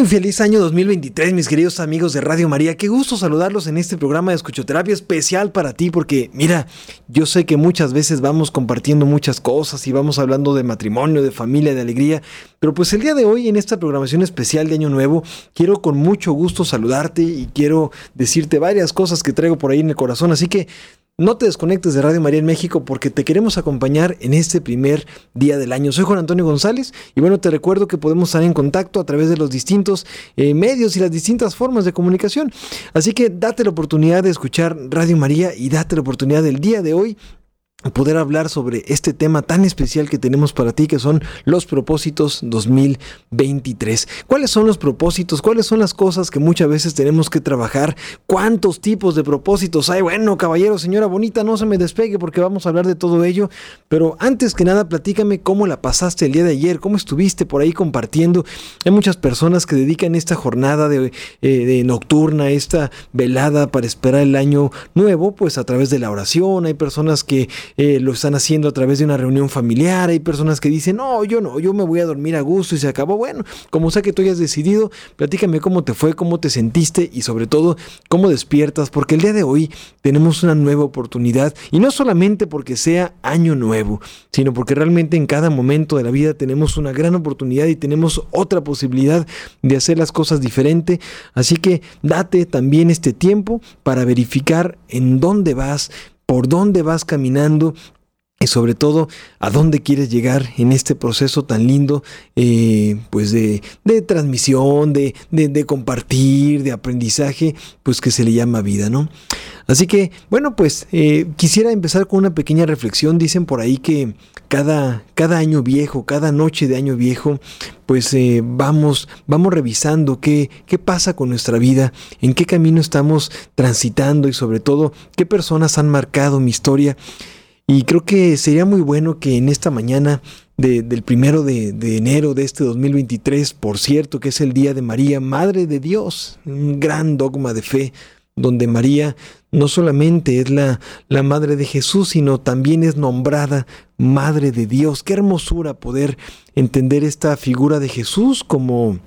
Muy feliz año 2023, mis queridos amigos de Radio María. Qué gusto saludarlos en este programa de escuchoterapia especial para ti, porque mira, yo sé que muchas veces vamos compartiendo muchas cosas y vamos hablando de matrimonio, de familia, de alegría, pero pues el día de hoy en esta programación especial de Año Nuevo, quiero con mucho gusto saludarte y quiero decirte varias cosas que traigo por ahí en el corazón, así que no te desconectes de Radio María en México porque te queremos acompañar en este primer día del año. Soy Juan Antonio González y bueno, te recuerdo que podemos estar en contacto a través de los distintos eh, medios y las distintas formas de comunicación. Así que date la oportunidad de escuchar Radio María y date la oportunidad del día de hoy poder hablar sobre este tema tan especial que tenemos para ti, que son los propósitos 2023. ¿Cuáles son los propósitos? ¿Cuáles son las cosas que muchas veces tenemos que trabajar? ¿Cuántos tipos de propósitos hay? Bueno, caballero, señora bonita, no se me despegue porque vamos a hablar de todo ello. Pero antes que nada, platícame cómo la pasaste el día de ayer, cómo estuviste por ahí compartiendo. Hay muchas personas que dedican esta jornada de, eh, nocturna, esta velada para esperar el año nuevo, pues a través de la oración. Hay personas que eh, lo están haciendo a través de una reunión familiar, hay personas que dicen, no, yo no, yo me voy a dormir a gusto y se acabó. Bueno, como sea que tú hayas decidido, platícame cómo te fue, cómo te sentiste y sobre todo cómo despiertas, porque el día de hoy tenemos una nueva oportunidad y no solamente porque sea año nuevo, sino porque realmente en cada momento de la vida tenemos una gran oportunidad y tenemos otra posibilidad de hacer las cosas diferente. Así que date también este tiempo para verificar en dónde vas, por dónde vas caminando y sobre todo a dónde quieres llegar en este proceso tan lindo eh, pues de, transmisión, de, compartir, de aprendizaje, pues que se le llama vida, ¿no? Así que, bueno, pues eh, quisiera empezar con una pequeña reflexión. Dicen por ahí que cada, cada año viejo, cada noche de año viejo, pues eh, vamos, vamos revisando qué, qué pasa con nuestra vida, en qué camino estamos transitando y sobre todo qué personas han marcado mi historia. Y creo que sería muy bueno que en esta mañana del primero de, de, enero de este 2023, por cierto, que es el Día de María, Madre de Dios, un gran dogma de fe, donde María no solamente es la, la Madre de Jesús, sino también es nombrada Madre de Dios. Qué hermosura poder entender esta figura de Jesús como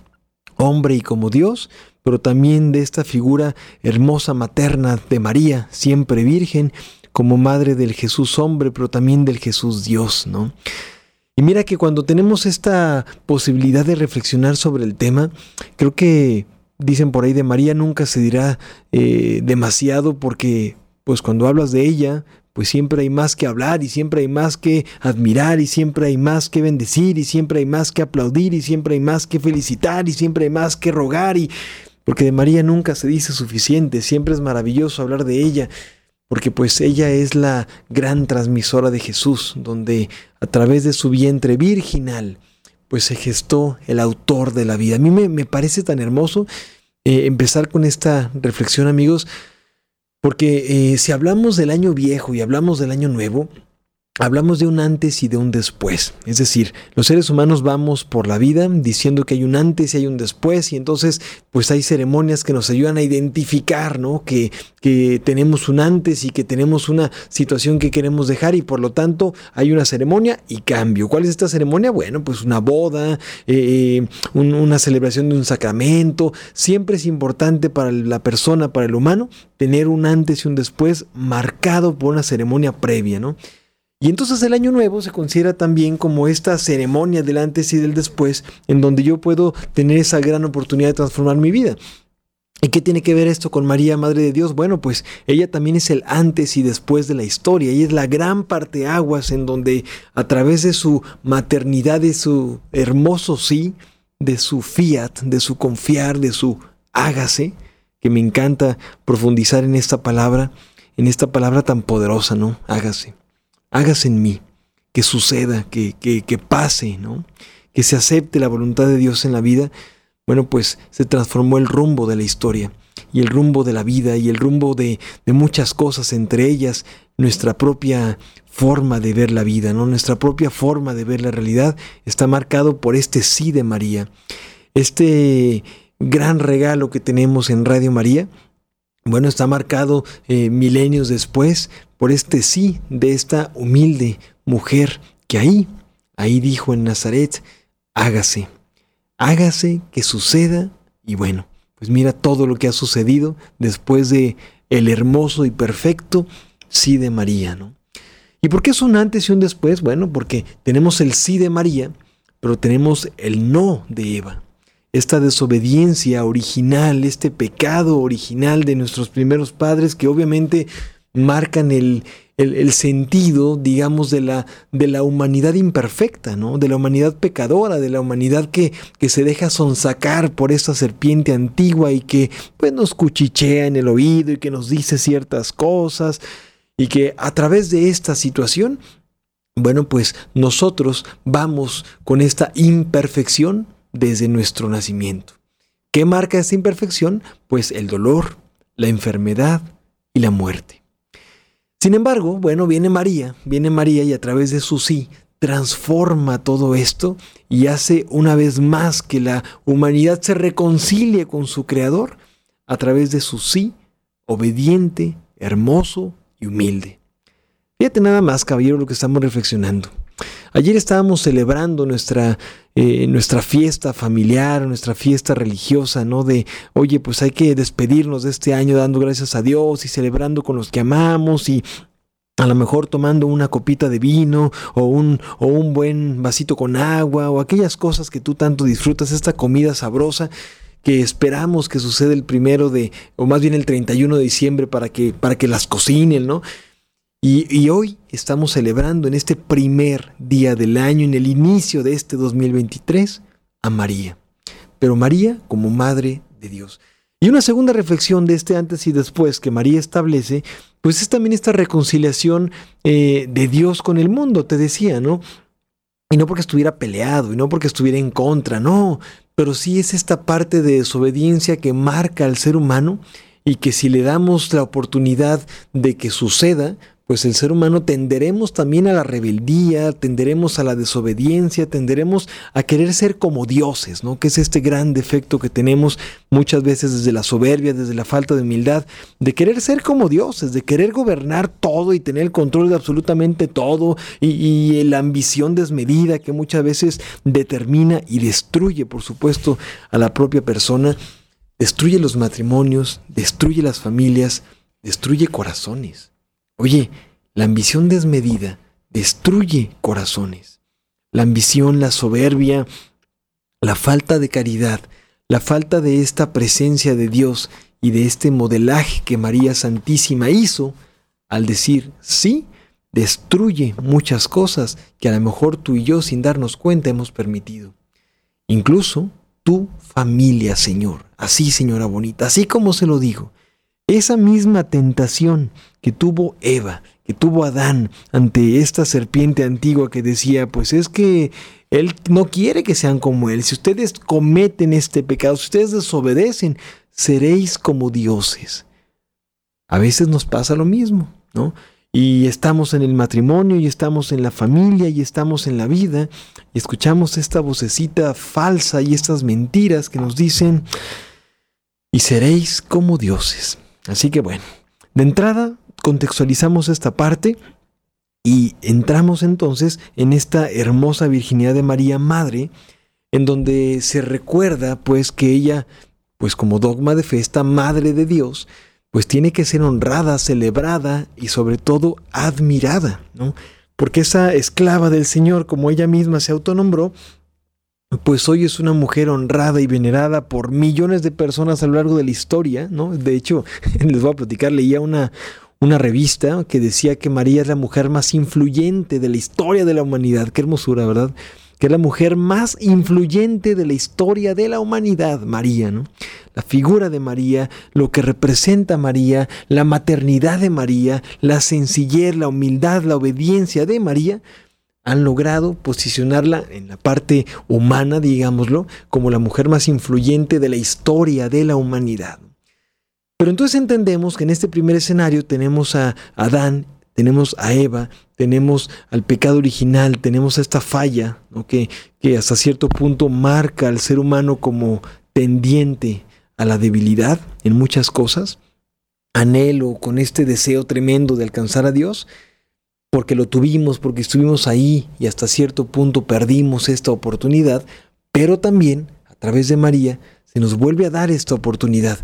hombre y como Dios, pero también de esta figura hermosa materna de María, siempre virgen, como madre del Jesús hombre, pero también del Jesús Dios, ¿no? Y mira que cuando tenemos esta posibilidad de reflexionar sobre el tema, creo que dicen por ahí de María nunca se dirá eh, demasiado porque pues cuando hablas de ella, pues siempre hay más que hablar y siempre hay más que admirar y siempre hay más que bendecir y siempre hay más que aplaudir y siempre hay más que felicitar y siempre hay más que rogar y porque de María nunca se dice suficiente, siempre es maravilloso hablar de ella, porque pues ella es la gran transmisora de Jesús, donde a través de su vientre virginal, pues se gestó el autor de la vida. A mí me, parece tan hermoso eh, empezar con esta reflexión, amigos, porque eh, si hablamos del año viejo y hablamos del año nuevo, Hablamos de un antes y de un después. Es decir, los seres humanos vamos por la vida diciendo que hay un antes y hay un después y entonces pues hay ceremonias que nos ayudan a identificar, ¿no? Que, que tenemos un antes y que tenemos una situación que queremos dejar y por lo tanto hay una ceremonia y cambio. ¿Cuál es esta ceremonia? Bueno, pues una boda, eh, una celebración de un sacramento. Siempre es importante para la persona, para el humano, tener un antes y un después marcado por una ceremonia previa, ¿no? Y entonces el año nuevo se considera también como esta ceremonia del antes y del después, en donde yo puedo tener esa gran oportunidad de transformar mi vida. ¿Y qué tiene que ver esto con María, Madre de Dios? Bueno, pues ella también es el antes y después de la historia. Ella es la gran parte aguas en donde a través de su maternidad, de su hermoso sí, de su fiat, de su confiar, de su hágase, que me encanta profundizar en esta palabra, en esta palabra tan poderosa, ¿no? Hágase, hágase en mí, que suceda, que, que, que pase, ¿no? Que se acepte la voluntad de Dios en la vida, bueno, pues se transformó el rumbo de la historia y el rumbo de la vida y el rumbo de, de, muchas cosas, entre ellas nuestra propia forma de ver la vida, ¿no? Nuestra propia forma de ver la realidad está marcado por este sí de María. Este gran regalo que tenemos en Radio María, bueno, está marcado eh, milenios después por este sí de esta humilde mujer que ahí, ahí dijo en Nazaret, hágase, hágase que suceda y bueno, pues mira todo lo que ha sucedido después de el hermoso y perfecto sí de María, ¿no? ¿Y por qué es un antes y un después? Bueno, porque tenemos el sí de María, pero tenemos el no de Eva esta desobediencia original, este pecado original de nuestros primeros padres que obviamente marcan el, el, sentido, digamos, de la, de la humanidad imperfecta, ¿no? De la humanidad pecadora, de la humanidad que, que se deja sonsacar por esta serpiente antigua y que pues, nos cuchichea en el oído y que nos dice ciertas cosas y que a través de esta situación, bueno, pues nosotros vamos con esta imperfección desde nuestro nacimiento. ¿Qué marca esta imperfección? Pues el dolor, la enfermedad y la muerte. Sin embargo, bueno, viene María, viene María y a través de su sí transforma todo esto y hace una vez más que la humanidad se reconcilie con su Creador a través de su sí, obediente, hermoso y humilde. Fíjate nada más, caballero, lo que estamos reflexionando. Ayer estábamos celebrando nuestra, eh, nuestra fiesta familiar, nuestra fiesta religiosa, ¿no? De, oye, pues hay que despedirnos de este año dando gracias a Dios y celebrando con los que amamos y a lo mejor tomando una copita de vino o un, o un buen vasito con agua o aquellas cosas que tú tanto disfrutas, esta comida sabrosa que esperamos que suceda el primero de, o más bien el 31 de diciembre para que, para que las cocinen, ¿no? Y, hoy estamos celebrando en este primer día del año, en el inicio de este 2023, a María. Pero María como Madre de Dios. Y una segunda reflexión de este antes y después que María establece, pues es también esta reconciliación eh, de Dios con el mundo, te decía, ¿no? Y no porque estuviera peleado, y no porque estuviera en contra, no, pero sí es esta parte de desobediencia que marca al ser humano y que si le damos la oportunidad de que suceda, pues el ser humano tenderemos también a la rebeldía, tenderemos a la desobediencia, tenderemos a querer ser como dioses, ¿no? Que es este gran defecto que tenemos muchas veces desde la soberbia, desde la falta de humildad, de querer ser como dioses, de querer gobernar todo y tener el control de absolutamente todo y, y la ambición desmedida que muchas veces determina y destruye, por supuesto, a la propia persona, destruye los matrimonios, destruye las familias, destruye corazones. Oye, la ambición desmedida destruye corazones. La ambición, la soberbia, la falta de caridad, la falta de esta presencia de Dios y de este modelaje que María Santísima hizo al decir sí, destruye muchas cosas que a lo mejor tú y yo sin darnos cuenta hemos permitido. Incluso tu familia, Señor. Así, señora bonita, así como se lo digo. Esa misma tentación que tuvo Eva, que tuvo Adán ante esta serpiente antigua que decía, pues es que él no quiere que sean como él. Si ustedes cometen este pecado, si ustedes desobedecen, seréis como dioses. A veces nos pasa lo mismo, ¿no? Y estamos en el matrimonio y estamos en la familia y estamos en la vida y escuchamos esta vocecita falsa y estas mentiras que nos dicen, y seréis como dioses. Así que bueno, de entrada contextualizamos esta parte y entramos entonces en esta hermosa virginidad de María Madre, en donde se recuerda pues que ella, pues como dogma de fe, esta Madre de Dios, pues tiene que ser honrada, celebrada y sobre todo admirada, ¿no? Porque esa esclava del Señor, como ella misma se autonombró, pues hoy es una mujer honrada y venerada por millones de personas a lo largo de la historia, ¿no? De hecho, les voy a platicar, leía una, una revista que decía que María es la mujer más influyente de la historia de la humanidad. Qué hermosura, ¿verdad? Que es la mujer más influyente de la historia de la humanidad, María, ¿no? la figura de María, lo que representa María, la maternidad de María, la sencillez, la humildad, la obediencia de María, han logrado posicionarla en la parte humana, digámoslo, como la mujer más influyente de la historia de la humanidad. Pero entonces entendemos que en este primer escenario tenemos a Adán, tenemos a Eva, tenemos al pecado original, tenemos a esta falla que, que hasta cierto punto marca al ser humano como tendiente a la debilidad en muchas cosas, anhelo con este deseo tremendo de alcanzar a Dios, porque lo tuvimos, porque estuvimos ahí y hasta cierto punto perdimos esta oportunidad, pero también a través de María se nos vuelve a dar esta oportunidad.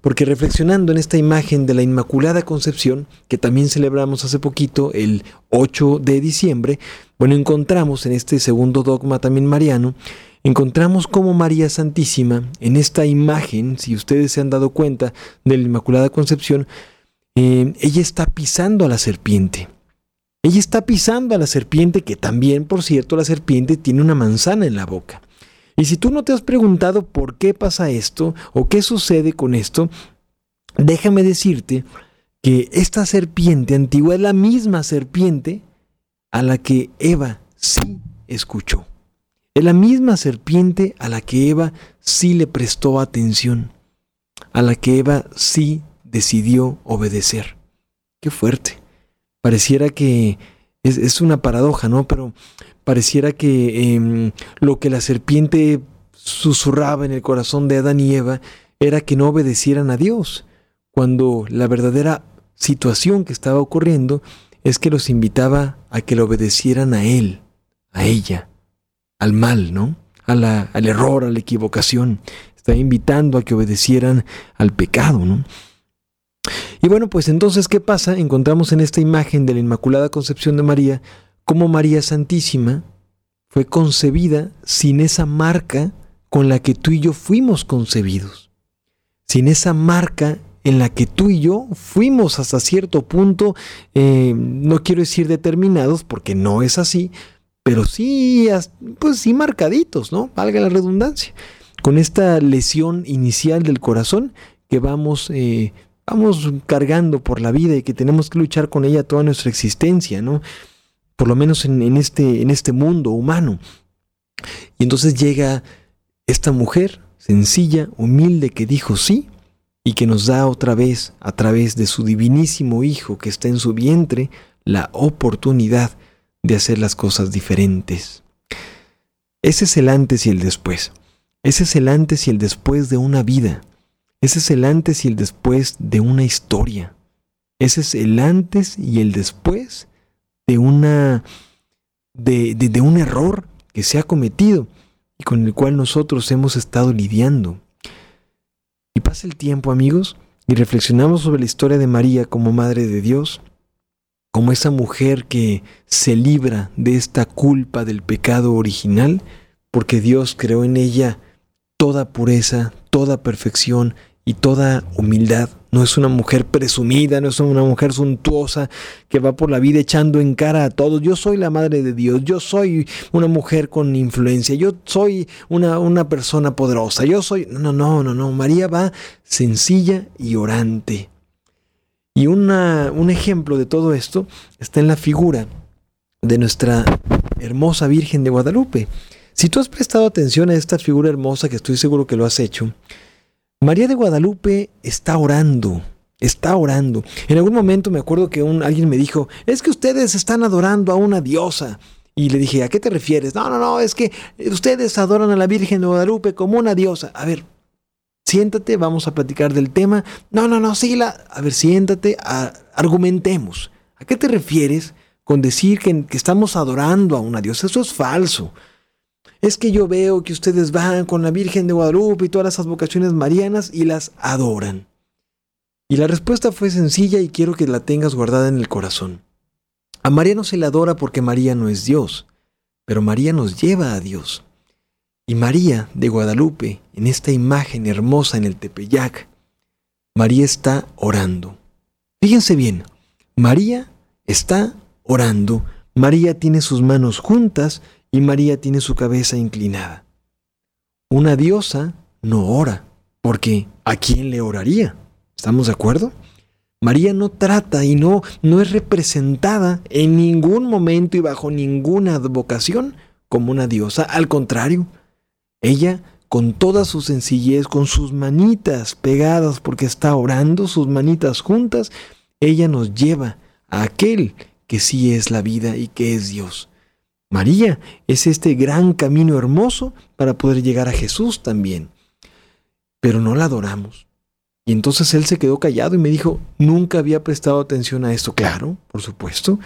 Porque reflexionando en esta imagen de la Inmaculada Concepción, que también celebramos hace poquito, el 8 de diciembre, bueno, encontramos en este segundo dogma también mariano, encontramos como María Santísima, en esta imagen, si ustedes se han dado cuenta de la Inmaculada Concepción, eh, ella está pisando a la serpiente. Ella está pisando a la serpiente, que también, por cierto, la serpiente tiene una manzana en la boca. Y si tú no te has preguntado por qué pasa esto o qué sucede con esto, déjame decirte que esta serpiente antigua es la misma serpiente a la que Eva sí escuchó. Es la misma serpiente a la que Eva sí le prestó atención, a la que Eva sí decidió obedecer. Qué fuerte pareciera que es, una paradoja, ¿no? Pero pareciera que em, lo que la serpiente susurraba en el corazón de Adán y Eva era que no obedecieran a Dios, cuando la verdadera situación que estaba ocurriendo es que los invitaba a que le obedecieran a Él, a ella, al mal, ¿no? A la, al error, a la equivocación. Estaba invitando a que obedecieran al pecado, ¿no? Y bueno, pues entonces, ¿qué pasa? Encontramos en esta imagen de la Inmaculada Concepción de María cómo María Santísima fue concebida sin esa marca con la que tú y yo fuimos concebidos, sin esa marca en la que tú y yo fuimos hasta cierto punto, eh, no quiero decir determinados, porque no es así, pero sí, pues sí marcaditos, ¿no? Valga la redundancia, con esta lesión inicial del corazón que vamos eh, vamos cargando por la vida y que tenemos que luchar con ella toda nuestra existencia, ¿no? Por lo menos en, este, en este mundo humano. Y entonces llega esta mujer sencilla, humilde, que dijo sí y que nos da otra vez, a través de su divinísimo Hijo que está en su vientre, la oportunidad de hacer las cosas diferentes. Ese es el antes y el después. Ese es el antes y el después de una vida. Ese es el antes y el después de una historia. Ese es el antes y el después de una de, de, un error que se ha cometido y con el cual nosotros hemos estado lidiando. Y pasa el tiempo, amigos, y reflexionamos sobre la historia de María como Madre de Dios, como esa mujer que se libra de esta culpa del pecado original, porque Dios creó en ella toda pureza, toda perfección y toda humildad. No es una mujer presumida, no es una mujer suntuosa que va por la vida echando en cara a todos. Yo soy la madre de Dios, yo soy una mujer con influencia, yo soy una, una persona poderosa, yo soy... No, no, no, no, María va sencilla y orante. Y una, un ejemplo de todo esto está en la figura de nuestra hermosa Virgen de Guadalupe. Si tú has prestado atención a esta figura hermosa, que estoy seguro que lo has hecho, María de Guadalupe está orando, está orando. En algún momento me acuerdo que un, alguien me dijo, es que ustedes están adorando a una diosa. Y le dije, ¿a qué te refieres? No, no, no, es que ustedes adoran a la Virgen de Guadalupe como una diosa. A ver, siéntate, vamos a platicar del tema. No, no, no, síguela. A ver, siéntate, argumentemos. ¿A qué te refieres con decir que, que estamos adorando a una diosa? Eso es falso es que yo veo que ustedes van con la Virgen de Guadalupe y todas esas vocaciones marianas y las adoran. Y la respuesta fue sencilla y quiero que la tengas guardada en el corazón. A María no se le adora porque María no es Dios, pero María nos lleva a Dios. Y María de Guadalupe, en esta imagen hermosa en el Tepeyac, María está orando. Fíjense bien, María está orando, María tiene sus manos juntas y María tiene su cabeza inclinada. Una diosa no ora, Porque ¿a quién le oraría? ¿Estamos de acuerdo? María no trata y no, no es representada en ningún momento y bajo ninguna advocación como una diosa. Al contrario, ella, con toda su sencillez, con sus manitas pegadas porque está orando, sus manitas juntas, ella nos lleva a aquel que sí es la vida y que es Dios. María es este gran camino hermoso para poder llegar a Jesús también. Pero no la adoramos. Y entonces él se quedó callado y me dijo, nunca había prestado atención a esto. Claro, por supuesto.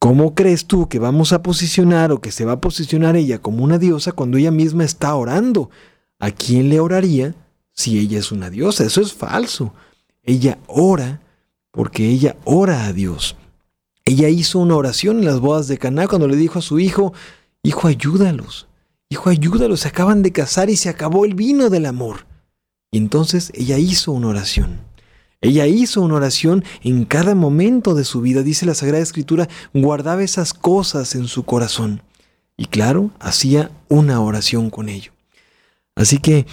¿Cómo crees tú que vamos a posicionar o que se va a posicionar ella como una diosa cuando ella misma está orando? ¿A quién le oraría si ella es una diosa? Eso es falso. Ella ora porque ella ora a Dios. Ella hizo una oración en las bodas de Caná cuando le dijo a su hijo, hijo, ayúdalos. Hijo, ayúdalos, se acaban de casar y se acabó el vino del amor. Y entonces ella hizo una oración. Ella hizo una oración en cada momento de su vida, dice la Sagrada Escritura, guardaba esas cosas en su corazón. Y claro, hacía una oración con ello. Así que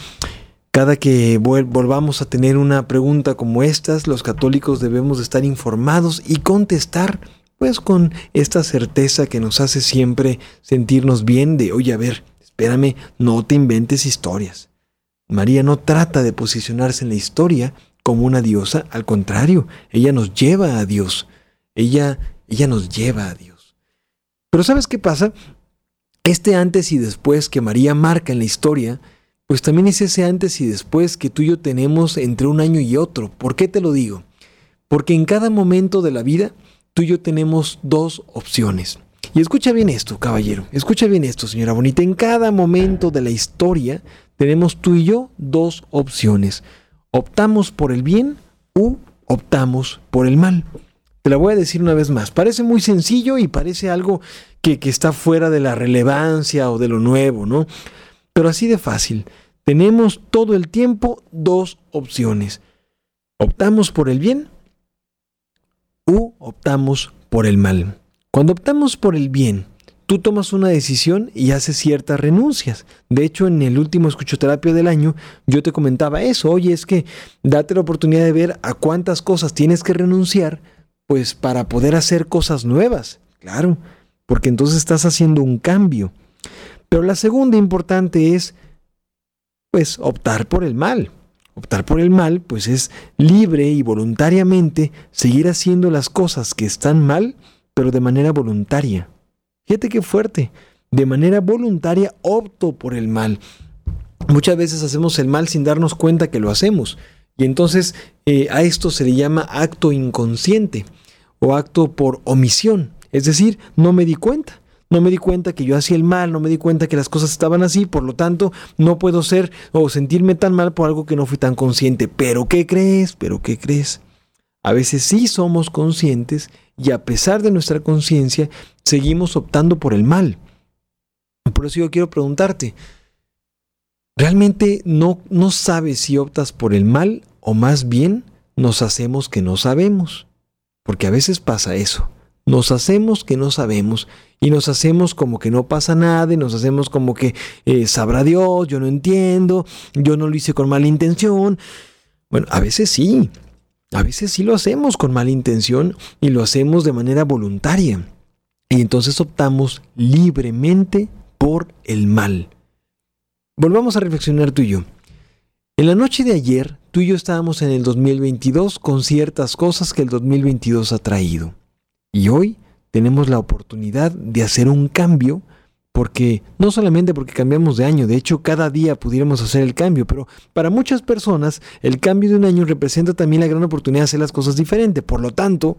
cada que volvamos a tener una pregunta como estas, los católicos debemos estar informados y contestar pues con esta certeza que nos hace siempre sentirnos bien de, oye, a ver, espérame, no te inventes historias. María no trata de posicionarse en la historia como una diosa, al contrario, ella nos lleva a Dios. Ella, ella nos lleva a Dios. Pero ¿sabes qué pasa? Este antes y después que María marca en la historia, pues también es ese antes y después que tú y yo tenemos entre un año y otro. ¿Por qué te lo digo? Porque en cada momento de la vida, tú y yo tenemos dos opciones. Y escucha bien esto, caballero, escucha bien esto, señora bonita. En cada momento de la historia, tenemos tú y yo dos opciones. Optamos por el bien u optamos por el mal. Te la voy a decir una vez más. Parece muy sencillo y parece algo que, que está fuera de la relevancia o de lo nuevo, ¿no? Pero así de fácil. Tenemos todo el tiempo dos opciones. Optamos por el bien u optamos por el mal. Cuando optamos por el bien, tú tomas una decisión y haces ciertas renuncias. De hecho, en el último escuchoterapia del año, yo te comentaba eso. Oye, es que date la oportunidad de ver a cuántas cosas tienes que renunciar, pues para poder hacer cosas nuevas. Claro, porque entonces estás haciendo un cambio. Pero la segunda importante es, pues, optar por el mal. Optar por el mal, pues es libre y voluntariamente seguir haciendo las cosas que están mal, pero de manera voluntaria. Fíjate qué fuerte. De manera voluntaria opto por el mal. Muchas veces hacemos el mal sin darnos cuenta que lo hacemos. Y entonces eh, a esto se le llama acto inconsciente o acto por omisión. Es decir, no me di cuenta. No me di cuenta que yo hacía el mal, no me di cuenta que las cosas estaban así, por lo tanto, no puedo ser o sentirme tan mal por algo que no fui tan consciente. Pero ¿qué crees? ¿Pero qué crees? A veces sí somos conscientes y a pesar de nuestra conciencia seguimos optando por el mal. Por eso yo quiero preguntarte, ¿realmente no, no sabes si optas por el mal o más bien nos hacemos que no sabemos? Porque a veces pasa eso. Nos hacemos que no sabemos y nos hacemos como que no pasa nada y nos hacemos como que eh, sabrá Dios, yo no entiendo, yo no lo hice con mala intención. Bueno, a veces sí, a veces sí lo hacemos con mala intención y lo hacemos de manera voluntaria. Y entonces optamos libremente por el mal. Volvamos a reflexionar tú y yo. En la noche de ayer, tú y yo estábamos en el 2022 con ciertas cosas que el 2022 ha traído. Y hoy tenemos la oportunidad de hacer un cambio porque no solamente porque cambiamos de año, de hecho cada día pudiéramos hacer el cambio, pero para muchas personas el cambio de un año representa también la gran oportunidad de hacer las cosas diferente. Por lo tanto,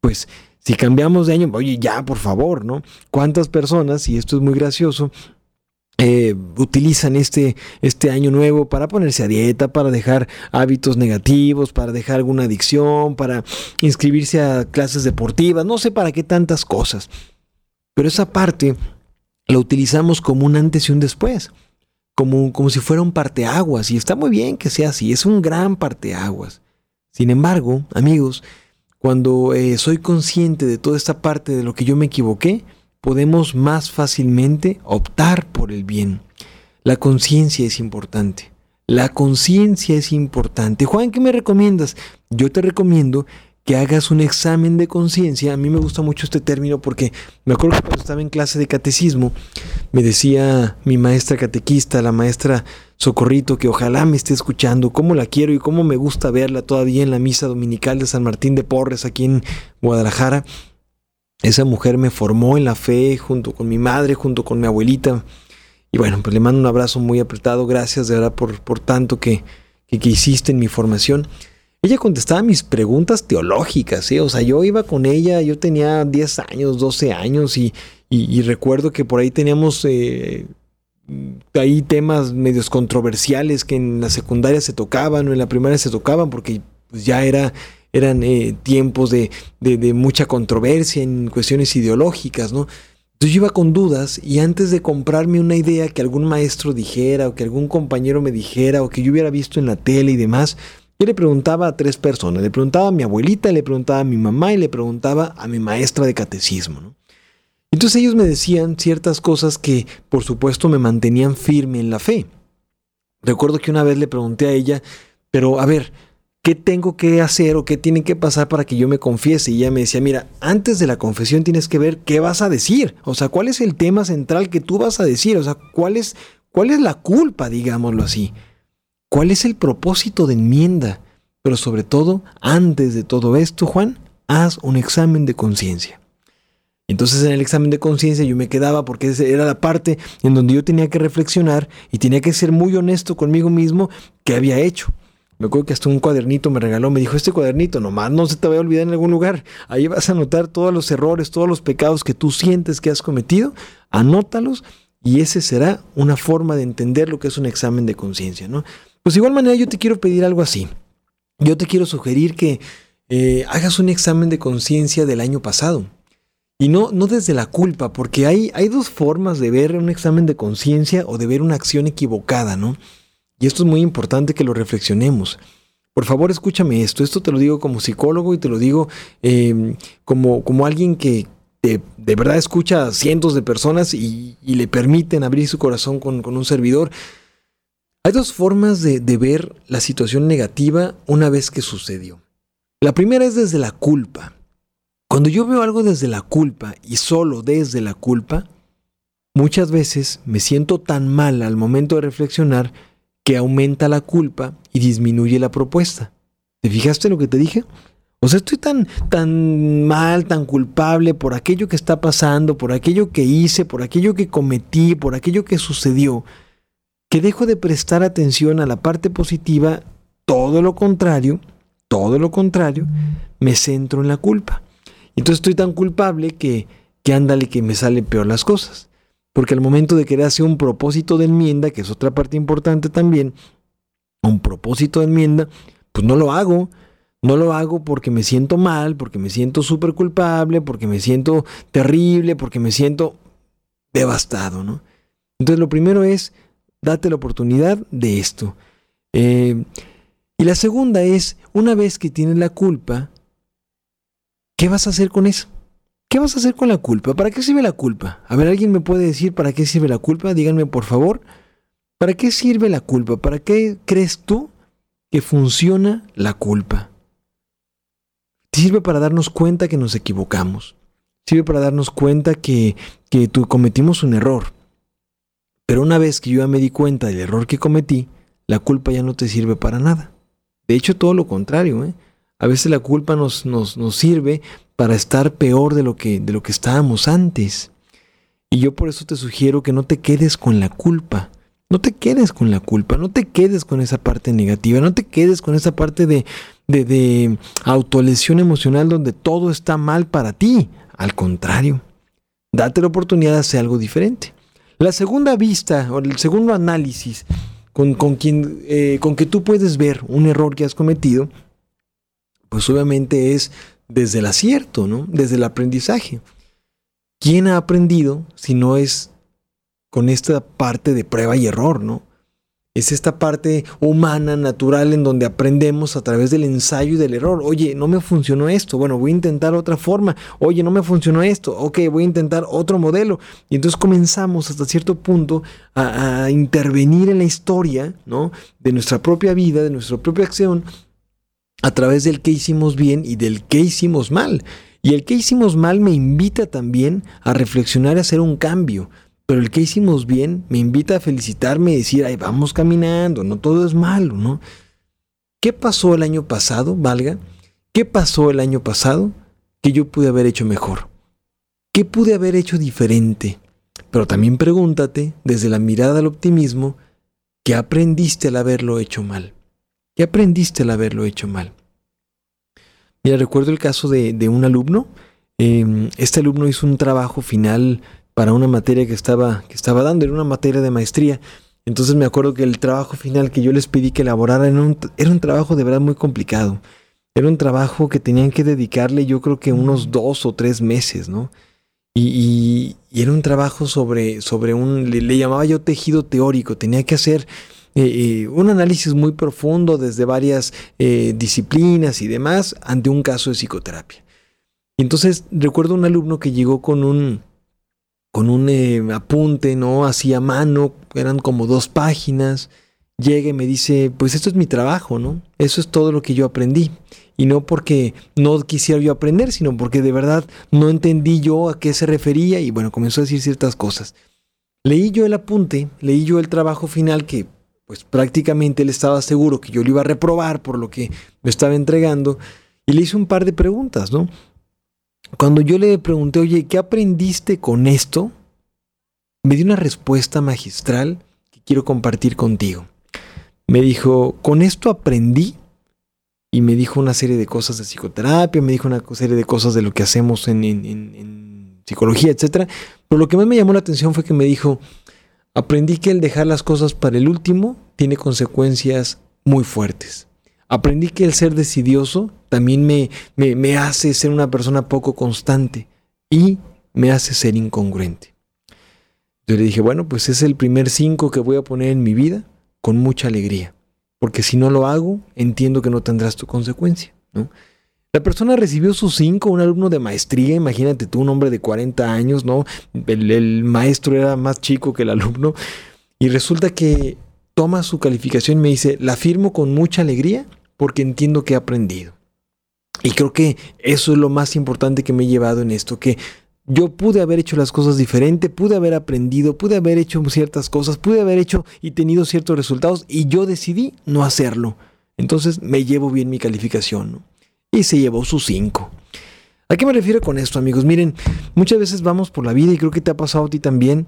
pues si cambiamos de año, oye, ya, por favor, ¿no? ¿Cuántas personas, y esto es muy gracioso, eh, utilizan este, este año nuevo para ponerse a dieta, para dejar hábitos negativos, para dejar alguna adicción, para inscribirse a clases deportivas, no sé para qué tantas cosas. Pero esa parte lo utilizamos como un antes y un después, como, como si fuera un parteaguas, y está muy bien que sea así, es un gran parteaguas. Sin embargo, amigos, cuando eh, soy consciente de toda esta parte de lo que yo me equivoqué, podemos más fácilmente optar por el bien. La conciencia es importante. La conciencia es importante. Juan, ¿qué me recomiendas? Yo te recomiendo que hagas un examen de conciencia. A mí me gusta mucho este término porque me acuerdo que cuando estaba en clase de catecismo, me decía mi maestra catequista, la maestra Socorrito, que ojalá me esté escuchando, cómo la quiero y cómo me gusta verla todavía en la misa dominical de San Martín de Porres aquí en Guadalajara. Esa mujer me formó en la fe junto con mi madre, junto con mi abuelita. Y bueno, pues le mando un abrazo muy apretado. Gracias de verdad por, por tanto que, que, hiciste en mi formación. Ella contestaba mis preguntas teológicas, ¿sí? O sea, yo iba con ella, yo tenía 10 años, 12 años y, y, recuerdo que por ahí teníamos eh, ahí temas medios controversiales que en la secundaria se tocaban o en la primaria se tocaban porque pues, ya era, eran eh, tiempos de, de, de, mucha controversia en cuestiones ideológicas, ¿no? Entonces yo iba con dudas y antes de comprarme una idea que algún maestro dijera o que algún compañero me dijera o que yo hubiera visto en la tele y demás, yo le preguntaba a tres personas, le preguntaba a mi abuelita, le preguntaba a mi mamá y le preguntaba a mi maestra de catecismo. Entonces ellos me decían ciertas cosas que por supuesto me mantenían firme en la fe. Recuerdo que una vez le pregunté a ella, pero a ver, ¿qué tengo que hacer o qué tiene que pasar para que yo me confiese? Y ella me decía, mira, antes de la confesión tienes que ver qué vas a decir. O sea, ¿cuál es el tema central que tú vas a decir? O sea, ¿cuál es, cuál es la culpa, digámoslo así? ¿Cuál es el propósito de enmienda? Pero sobre todo, antes de todo esto, Juan, haz un examen de conciencia. Entonces en el examen de conciencia yo me quedaba porque era la parte en donde yo tenía que reflexionar y tenía que ser muy honesto conmigo mismo qué había hecho. Me acuerdo que hasta un cuadernito me regaló, me dijo, este cuadernito nomás no se te va a olvidar en algún lugar. Ahí vas a anotar todos los errores, todos los pecados que tú sientes que has cometido, anótalos y ese será una forma de entender lo que es un examen de conciencia, ¿no? Pues de igual manera yo te quiero pedir algo así. Yo te quiero sugerir que eh, hagas un examen de conciencia del año pasado. Y no, no desde la culpa, porque hay, hay dos formas de ver un examen de conciencia o de ver una acción equivocada, ¿no? Y esto es muy importante que lo reflexionemos. Por favor, escúchame esto. Esto te lo digo como psicólogo y te lo digo em, como, como alguien que de, verdad escucha a cientos de personas y, le permiten abrir su corazón con, con un servidor. Hay dos formas de, ver la situación negativa una vez que sucedió. La primera es desde la culpa. Cuando yo veo algo desde la culpa y solo desde la culpa, muchas veces me siento tan mal al momento de reflexionar que aumenta la culpa y disminuye la propuesta. ¿Te fijaste lo que te dije? O sea, estoy tan, tan mal, tan culpable por aquello que está pasando, por aquello que hice, por aquello que cometí, por aquello que sucedió, que dejo de prestar atención a la parte positiva, todo lo contrario, todo lo contrario, me centro en la culpa. Entonces estoy tan culpable que, que ándale que me salen peor las cosas. Porque al momento de querer hacer un propósito de enmienda, que es otra parte importante también, un propósito de enmienda, pues no lo hago. No lo hago porque me siento mal, porque me siento súper culpable, porque me siento terrible, porque me siento devastado, ¿no? Entonces lo primero es date la oportunidad de esto. Eh, y la segunda es, una vez que tienes la culpa, ¿qué vas a hacer con eso? ¿Qué vas a hacer con la culpa? ¿Para qué sirve la culpa? A ver, ¿alguien me puede decir para qué sirve la culpa? Díganme por favor. ¿Para qué sirve la culpa? ¿Para qué crees tú que funciona la culpa? Sirve para darnos cuenta que nos equivocamos. Sirve para darnos cuenta que, que tú cometimos un error. Pero una vez que yo ya me di cuenta del error que cometí, la culpa ya no te sirve para nada. De hecho, todo lo contrario. ¿eh? A veces la culpa nos, nos, nos sirve para estar peor de lo, que, de lo que estábamos antes. Y yo por eso te sugiero que no te quedes con la culpa. No te quedes con la culpa, no te quedes con esa parte negativa, no te quedes con esa parte de, de, de autolesión emocional donde todo está mal para ti. Al contrario, date la oportunidad de hacer algo diferente. La segunda vista o el segundo análisis con, quien, eh, con que tú puedes ver un error que has cometido, pues obviamente es desde el acierto, ¿no? Desde el aprendizaje. ¿Quién ha aprendido si no es con esta parte de prueba y error, ¿no? Es esta parte humana, natural, en donde aprendemos a través del ensayo y del error. Oye, no me funcionó esto. Bueno, voy a intentar otra forma. Oye, no me funcionó esto. Ok, voy a intentar otro modelo. Y entonces comenzamos hasta cierto punto a, a intervenir en la historia, ¿no? De nuestra propia vida, de nuestra propia acción, a través del que hicimos bien y del que hicimos mal. Y el que hicimos mal me invita también a reflexionar y hacer un cambio. Pero el que hicimos bien me invita a felicitarme y decir, ay, vamos caminando, no todo es malo, ¿no? ¿Qué pasó el año pasado, valga? ¿Qué pasó el año pasado que yo pude haber hecho mejor? ¿Qué pude haber hecho diferente? Pero también pregúntate, desde la mirada al optimismo, ¿qué aprendiste al haberlo hecho mal? ¿Qué aprendiste al haberlo hecho mal? Mira, recuerdo el caso de, un alumno. Em, este alumno hizo un trabajo final para una materia que estaba, que estaba dando, era una materia de maestría. Entonces me acuerdo que el trabajo final que yo les pedí que elaboraran era un, era un trabajo de verdad muy complicado. Era un trabajo que tenían que dedicarle yo creo que unos dos o tres meses, ¿no? Y, era un trabajo sobre, sobre un, le, llamaba yo tejido teórico, tenía que hacer eh, eh, un análisis muy profundo desde varias eh, disciplinas y demás ante un caso de psicoterapia. Y entonces recuerdo un alumno que llegó con un, con un apunte, ¿no? Así a mano, eran como dos páginas. Llega y me dice, pues esto es mi trabajo, ¿no? Eso es todo lo que yo aprendí. Y no porque no quisiera yo aprender, sino porque de verdad no entendí yo a qué se refería y bueno, comenzó a decir ciertas cosas. Leí yo el apunte, leí yo el trabajo final que pues prácticamente él estaba seguro que yo lo iba a reprobar por lo que me estaba entregando y le hice un par de preguntas, ¿no? Cuando yo le pregunté, oye, ¿qué aprendiste con esto? Me dio una respuesta magistral que quiero compartir contigo. Me dijo, con esto aprendí y me dijo una serie de cosas de psicoterapia, me dijo una serie de cosas de lo que hacemos en, en psicología, etc. Pero lo que más me llamó la atención fue que me dijo, aprendí que el dejar las cosas para el último tiene consecuencias muy fuertes. Aprendí que el ser decidioso también me, me, hace ser una persona poco constante y me hace ser incongruente. Yo le dije, bueno, pues es el primer cinco que voy a poner en mi vida con mucha alegría, porque si no lo hago, entiendo que no tendrás tu consecuencia. ¿no? La persona recibió sus cinco, un alumno de maestría, imagínate tú, un hombre de 40 años, ¿no? El, maestro era más chico que el alumno, y resulta que toma su calificación y me dice, la firmo con mucha alegría porque entiendo que he aprendido. Y creo que eso es lo más importante que me he llevado en esto, que yo pude haber hecho las cosas diferente, pude haber aprendido, pude haber hecho ciertas cosas, pude haber hecho y tenido ciertos resultados y yo decidí no hacerlo. Entonces me llevo bien mi calificación. Y se llevó sus cinco. ¿A qué me refiero con esto, amigos? Miren, muchas veces vamos por la vida y creo que te ha pasado a ti también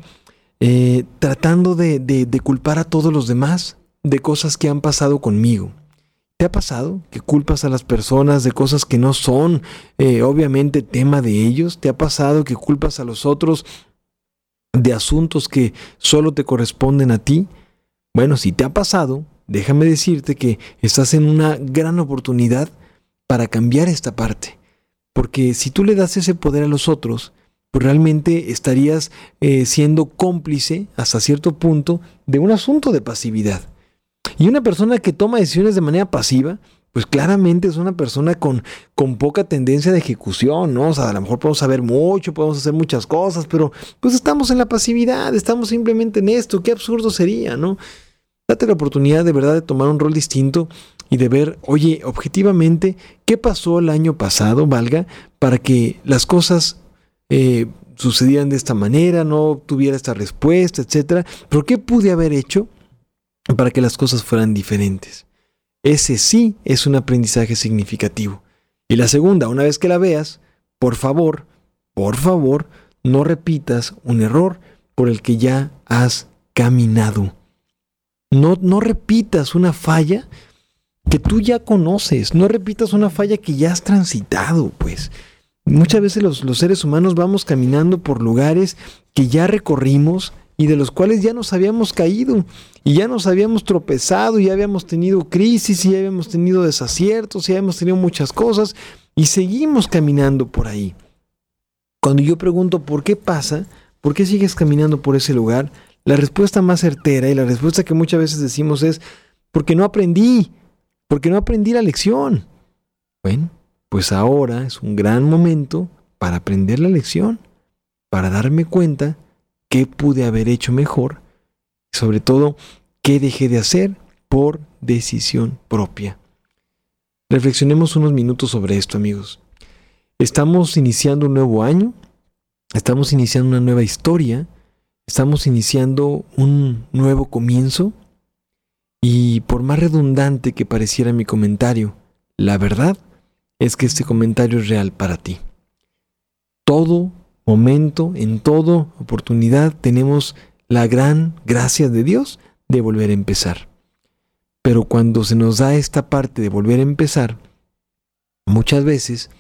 eh, tratando de, de, culpar a todos los demás de cosas que han pasado conmigo. ¿Te ha pasado que culpas a las personas de cosas que no son eh, obviamente tema de ellos? ¿Te ha pasado que culpas a los otros de asuntos que solo te corresponden a ti? Bueno, si te ha pasado, déjame decirte que estás en una gran oportunidad para cambiar esta parte. Porque si tú le das ese poder a los otros, pues realmente estarías eh, siendo cómplice hasta cierto punto de un asunto de pasividad. Y una persona que toma decisiones de manera pasiva, pues claramente es una persona con, con poca tendencia de ejecución, ¿no? O sea, a lo mejor podemos saber mucho, podemos hacer muchas cosas, pero pues estamos en la pasividad, estamos simplemente en esto, qué absurdo sería, ¿no? Date la oportunidad de verdad de tomar un rol distinto y de ver, oye, objetivamente, ¿qué pasó el año pasado, valga, para que las cosas eh, sucedían de esta manera, no obtuviera esta respuesta, etcétera. Pero ¿qué pude haber hecho para que las cosas fueran diferentes? Ese sí es un aprendizaje significativo. Y la segunda, una vez que la veas, por favor, por favor, no repitas un error por el que ya has caminado. No, no repitas una falla que tú ya conoces, no repitas una falla que ya has transitado, pues. Muchas veces los, seres humanos vamos caminando por lugares que ya recorrimos y de los cuales ya nos habíamos caído y ya nos habíamos tropezado, y ya habíamos tenido crisis, y ya habíamos tenido desaciertos, y ya habíamos tenido muchas cosas y seguimos caminando por ahí. Cuando yo pregunto por qué pasa, por qué sigues caminando por ese lugar, La respuesta más certera y la respuesta que muchas veces decimos es, porque no aprendí, porque no aprendí la lección. Bueno, pues ahora es un gran momento para aprender la lección, para darme cuenta qué pude haber hecho mejor, y sobre todo qué dejé de hacer por decisión propia. Reflexionemos unos minutos sobre esto, amigos. Estamos iniciando un nuevo año, estamos iniciando una nueva historia, estamos iniciando un nuevo comienzo y por más redundante que pareciera mi comentario, la verdad es que este comentario es real para ti. Todo momento, en toda oportunidad, tenemos la gran gracia de Dios de volver a empezar. Pero cuando se nos da esta parte de volver a empezar, muchas veces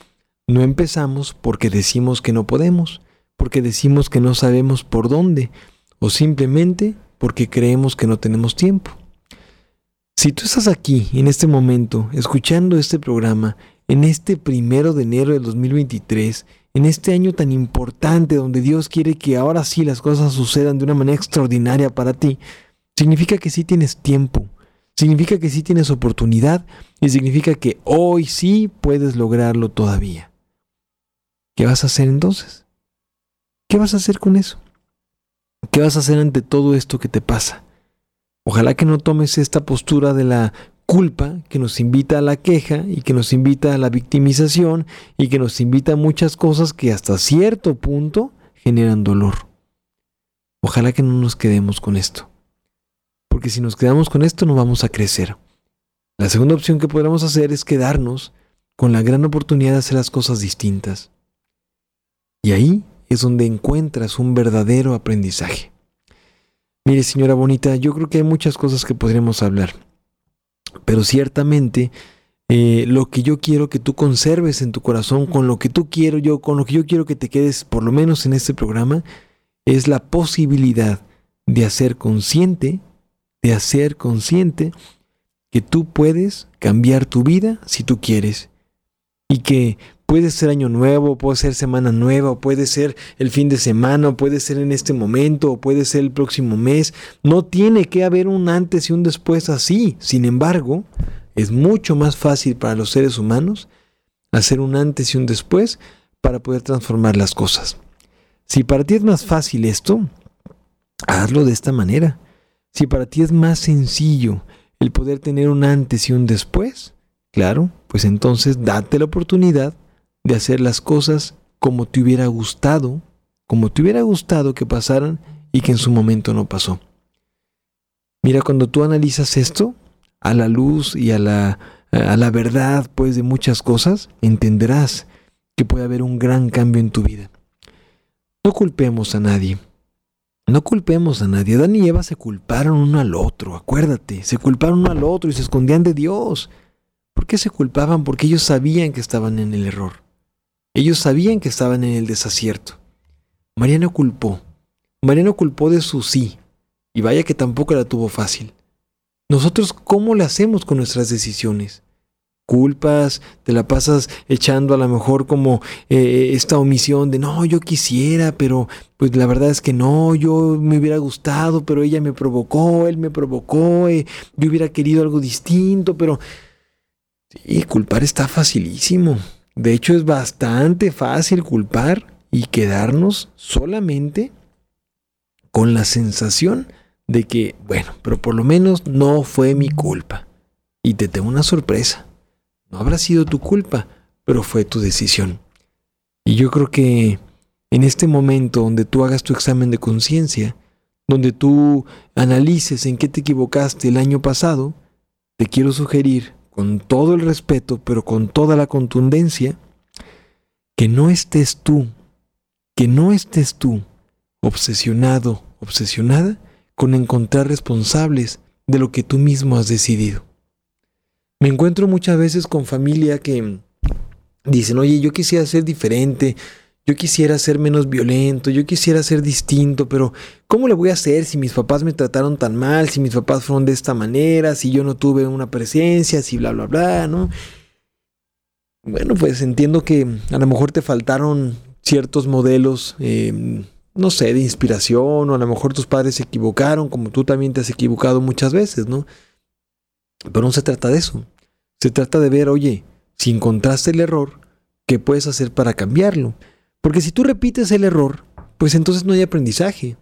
no empezamos porque decimos que no podemos, porque decimos que no sabemos por dónde, o simplemente porque creemos que no tenemos tiempo. Si tú estás aquí, en este momento, escuchando este programa, en este primero de enero del 2023, en este año tan importante donde Dios quiere que ahora sí las cosas sucedan de una manera extraordinaria para ti, significa que sí tienes tiempo, significa que sí tienes oportunidad y significa que hoy sí puedes lograrlo todavía. ¿Qué vas a hacer entonces? ¿Qué vas a hacer con eso? ¿Qué vas a hacer ante todo esto que te pasa? Ojalá que no tomes esta postura de la culpa que nos invita a la queja y que nos invita a la victimización y que nos invita a muchas cosas que hasta cierto punto generan dolor. Ojalá que no nos quedemos con esto. Porque si nos quedamos con esto no vamos a crecer. La segunda opción que podemos hacer es quedarnos con la gran oportunidad de hacer las cosas distintas. Y ahí es donde encuentras un verdadero aprendizaje. Mire, señora bonita, yo creo que hay muchas cosas que podríamos hablar, pero ciertamente eh, lo que yo quiero que tú conserves en tu corazón, con lo que tú quiero yo, con lo que yo quiero que te quedes, por lo menos en este programa, es la posibilidad de hacer consciente, de hacer consciente que tú puedes cambiar tu vida si tú quieres y que Puede ser año nuevo, puede ser semana nueva, puede ser el fin de semana, puede ser en este momento, puede ser el próximo mes. No tiene que haber un antes y un después así. Sin embargo, es mucho más fácil para los seres humanos hacer un antes y un después para poder transformar las cosas. Si para ti es más fácil esto, hazlo de esta manera. Si para ti es más sencillo el poder tener un antes y un después, claro, pues entonces date la oportunidad de hacer las cosas como te hubiera gustado, como te hubiera gustado que pasaran y que en su momento no pasó. Mira, cuando tú analizas esto, a la luz y a la, a la verdad, pues, de muchas cosas, entenderás que puede haber un gran cambio en tu vida. No culpemos a nadie. No culpemos a nadie. Adán y Eva se culparon uno al otro, acuérdate. Se culparon uno al otro y se escondían de Dios. ¿Por qué se culpaban? Porque ellos sabían que estaban en el error. Ellos sabían que estaban en el desacierto. Mariano culpó. Mariano culpó de su sí. Y vaya que tampoco la tuvo fácil. Nosotros, ¿cómo le hacemos con nuestras decisiones? Culpas, te la pasas echando a lo mejor como eh, esta omisión de no, yo quisiera, pero pues la verdad es que no, yo me hubiera gustado, pero ella me provocó, él me provocó, eh, yo hubiera querido algo distinto, pero... Sí, culpar está facilísimo. De hecho, es bastante fácil culpar y quedarnos solamente con la sensación de que, bueno, pero por lo menos no fue mi culpa. Y te tengo una sorpresa. No habrá sido tu culpa, pero fue tu decisión. Y yo creo que en este momento donde tú hagas tu examen de conciencia, donde tú analices en qué te equivocaste el año pasado, te quiero sugerir con todo el respeto, pero con toda la contundencia, que no estés tú, que no estés tú obsesionado, obsesionada con encontrar responsables de lo que tú mismo has decidido. Me encuentro muchas veces con familia que dicen, oye, yo quisiera ser diferente, yo quisiera ser menos violento, yo quisiera ser distinto, pero ¿cómo le voy a hacer si mis papás me trataron tan mal, si mis papás fueron de esta manera, si yo no tuve una presencia, si bla, bla, bla, ¿no? Bueno, pues entiendo que a lo mejor te faltaron ciertos modelos, em, no sé, de inspiración, o a lo mejor tus padres se equivocaron, como tú también te has equivocado muchas veces, ¿no? Pero no se trata de eso. Se trata de ver, oye, si encontraste el error, ¿qué puedes hacer para cambiarlo? Porque si tú repites el error, pues entonces no hay aprendizaje.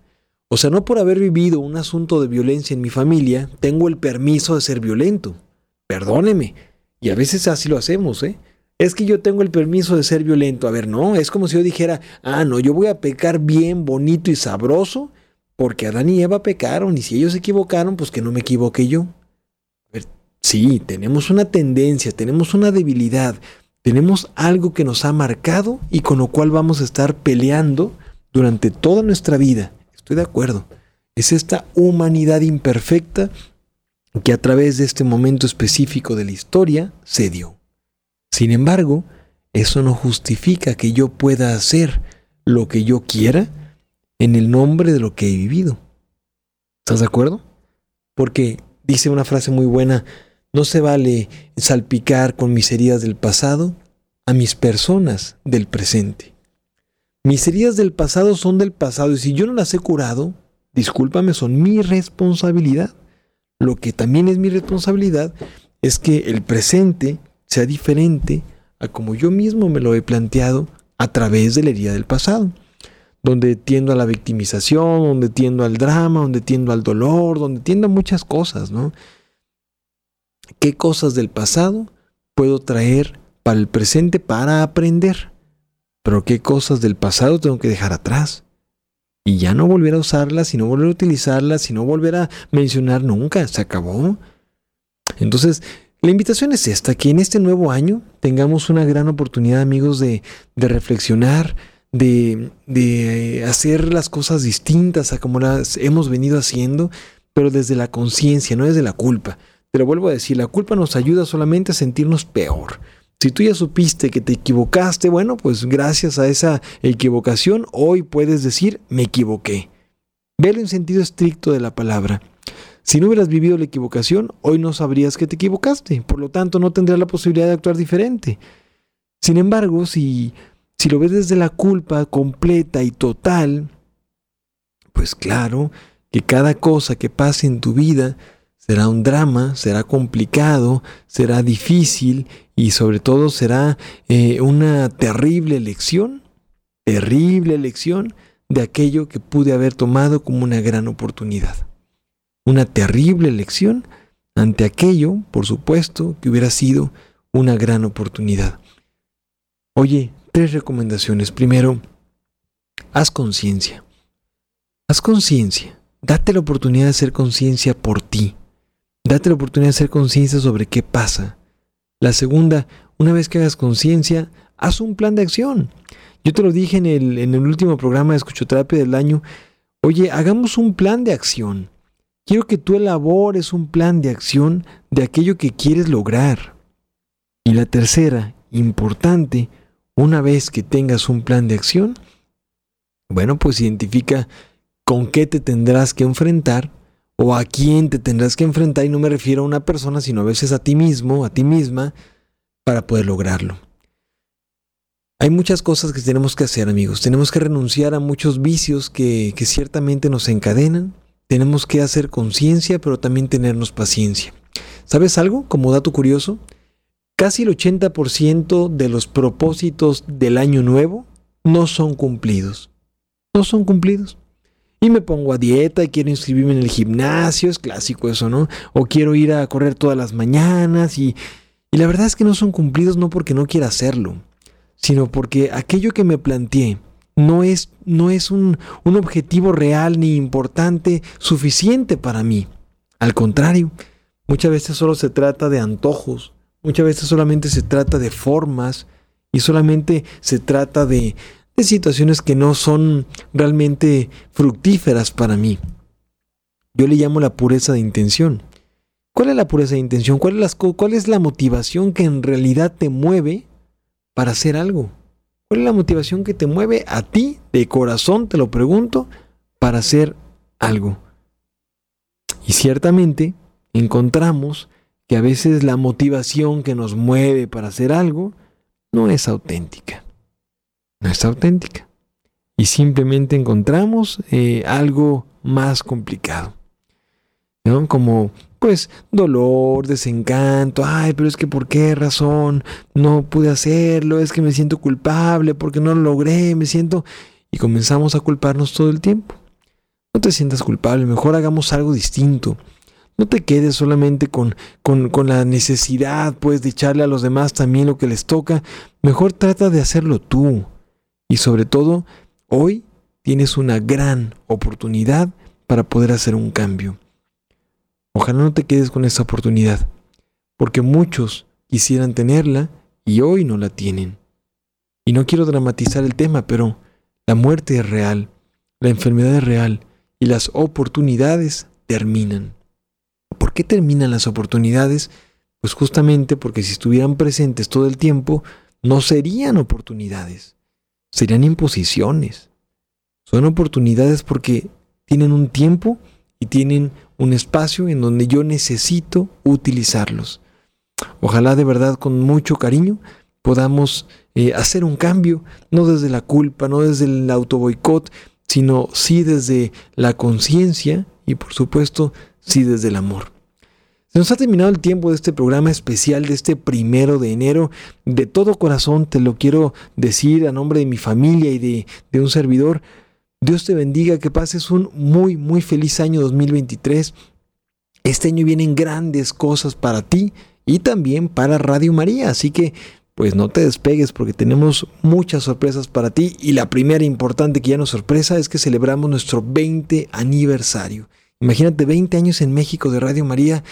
O sea, no por haber vivido un asunto de violencia en mi familia, tengo el permiso de ser violento. Perdóneme. Y a veces así lo hacemos, ¿eh? Es que yo tengo el permiso de ser violento. A ver, no, es como si yo dijera, ah, no, yo voy a pecar bien, bonito y sabroso, porque Adán y Eva pecaron, y si ellos se equivocaron, pues que no me equivoque yo. A ver, sí, tenemos una tendencia, tenemos una debilidad, tenemos algo que nos ha marcado y con lo cual vamos a estar peleando durante toda nuestra vida. Estoy de acuerdo. Es esta humanidad imperfecta que a través de este momento específico de la historia se dio. Sin embargo, eso no justifica que yo pueda hacer lo que yo quiera en el nombre de lo que he vivido. ¿Estás de acuerdo? Porque dice una frase muy buena, no se vale salpicar con mis heridas del pasado a mis personas del presente. Mis heridas del pasado son del pasado y si yo no las he curado, discúlpame, son mi responsabilidad. Lo que también es mi responsabilidad es que el presente sea diferente a como yo mismo me lo he planteado a través de la herida del pasado, donde tiendo a la victimización, donde tiendo al drama, donde tiendo al dolor, donde tiendo a muchas cosas, ¿no? ¿Qué cosas del pasado puedo traer para el presente para aprender? Pero qué cosas del pasado tengo que dejar atrás y ya no volver a usarlas, y no volver a utilizarlas, y no volver a mencionar nunca, se acabó. Entonces, la invitación es esta, que en este nuevo año tengamos una gran oportunidad, amigos, de, de reflexionar, de, de, hacer las cosas distintas a como las hemos venido haciendo, pero desde la conciencia, no desde la culpa. Te lo vuelvo a decir, la culpa nos ayuda solamente a sentirnos peor. Si tú ya supiste que te equivocaste, bueno, pues gracias a esa equivocación, hoy puedes decir, me equivoqué. Velo en sentido estricto de la palabra. Si no hubieras vivido la equivocación, hoy no sabrías que te equivocaste, por lo tanto no tendrías la posibilidad de actuar diferente. Sin embargo, si, si lo ves desde la culpa completa y total, pues claro que cada cosa que pase en tu vida será un drama, será complicado, será difícil y sobre todo será eh, una terrible lección, terrible lección de aquello que pude haber tomado como una gran oportunidad. Una terrible lección ante aquello, por supuesto, que hubiera sido una gran oportunidad. Oye, tres recomendaciones. Primero, haz conciencia. Haz conciencia. Date la oportunidad de hacer conciencia por ti. Date la oportunidad de hacer conciencia sobre qué pasa. La segunda, una vez que hagas conciencia, haz un plan de acción. Yo te lo dije en el, en el último programa de escuchoterapia del año. Oye, hagamos un plan de acción. Quiero que tú elabores un plan de acción de aquello que quieres lograr. Y la tercera, importante, una vez que tengas un plan de acción, bueno, pues identifica con qué te tendrás que enfrentar o a quién te tendrás que enfrentar y no me refiero a una persona, sino a veces a ti mismo, a ti misma, para poder lograrlo. Hay muchas cosas que tenemos que hacer, amigos. Tenemos que renunciar a muchos vicios que, que ciertamente nos encadenan. Tenemos que hacer conciencia, pero también tenernos paciencia. ¿Sabes algo? Como dato curioso, casi el 80% de los propósitos del año nuevo no son cumplidos. No son cumplidos me pongo a dieta y quiero inscribirme en el gimnasio, es clásico eso, ¿no? O quiero ir a correr todas las mañanas y, y la verdad es que no son cumplidos no porque no quiera hacerlo, sino porque aquello que me planteé no es, no es un, un objetivo real ni importante suficiente para mí. Al contrario, muchas veces solo se trata de antojos, muchas veces solamente se trata de formas y solamente se trata de, de situaciones que no son realmente fructíferas para mí. Yo le llamo la pureza de intención. ¿Cuál es la pureza de intención? ¿Cuál es, ¿Cuál es la motivación que en realidad te mueve para hacer algo? ¿Cuál es la motivación que te mueve a ti, de corazón, te lo pregunto, para hacer algo? Y ciertamente encontramos que a veces la motivación que nos mueve para hacer algo no es auténtica no es auténtica. y simplemente encontramos eh, algo más complicado. ¿no? Como pues dolor, desencanto, ay, pero es que por qué razón no pude hacerlo, es que me siento culpable porque no lo logré, me siento... Y comenzamos a culparnos todo el tiempo. No te sientas culpable, mejor hagamos algo distinto. No te quedes solamente con, con, con, la necesidad, pues, de echarle a los demás también lo que les toca. Mejor trata de hacerlo tú. Y sobre todo, hoy tienes una gran oportunidad para poder hacer un cambio. Ojalá no te quedes con esa oportunidad, porque muchos quisieran tenerla y hoy no la tienen. Y no quiero dramatizar el tema, pero la muerte es real, la enfermedad es real y las oportunidades terminan. ¿Por qué terminan las oportunidades? Pues justamente porque si estuvieran presentes todo el tiempo, no serían oportunidades, serían imposiciones. Son oportunidades porque tienen un tiempo y tienen un espacio en donde yo necesito utilizarlos. Ojalá de verdad con mucho cariño podamos eh, hacer un cambio, no desde la culpa, no desde el autoboicot, sino sí desde la conciencia y por supuesto sí desde el amor. Se nos ha terminado el tiempo de este programa especial de este primero de enero. De todo corazón te lo quiero decir a nombre de mi familia y de, de un servidor. Dios te bendiga, que pases un muy, muy feliz año 2023. Este año vienen grandes cosas para ti y también para Radio María, así que pues no te despegues porque tenemos muchas sorpresas para ti y la primera importante que ya nos sorpresa es que celebramos nuestro 20 aniversario. Imagínate 20 años en México de Radio María,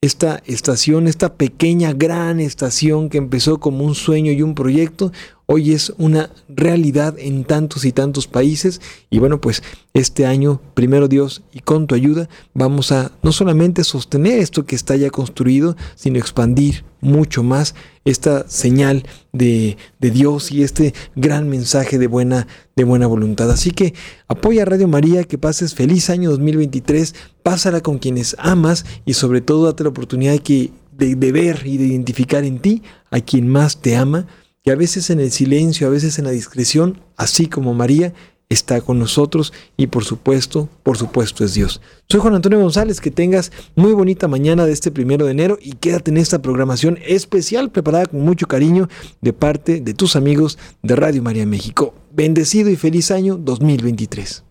esta estación, esta pequeña gran estación que empezó como un sueño y un proyecto, hoy es una realidad en tantos y tantos países. Y bueno, pues este año, primero Dios y con tu ayuda, vamos a no solamente sostener esto que está ya construido, sino expandir mucho más esta señal de, de, Dios y este gran mensaje de buena, de buena voluntad. Así que apoya a Radio María, que pases feliz año 2023, pásala con quienes amas y sobre todo date la oportunidad que, de, de ver y de identificar en ti a quien más te ama a veces en el silencio, a veces en la discreción, así como María, está con nosotros y por supuesto, por supuesto es Dios. Soy Juan Antonio González, que tengas muy bonita mañana de este primero de enero y quédate en esta programación especial preparada con mucho cariño de parte de tus amigos de Radio María México. Bendecido y feliz año 2023.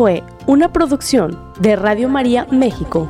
Fue una producción de Radio María México.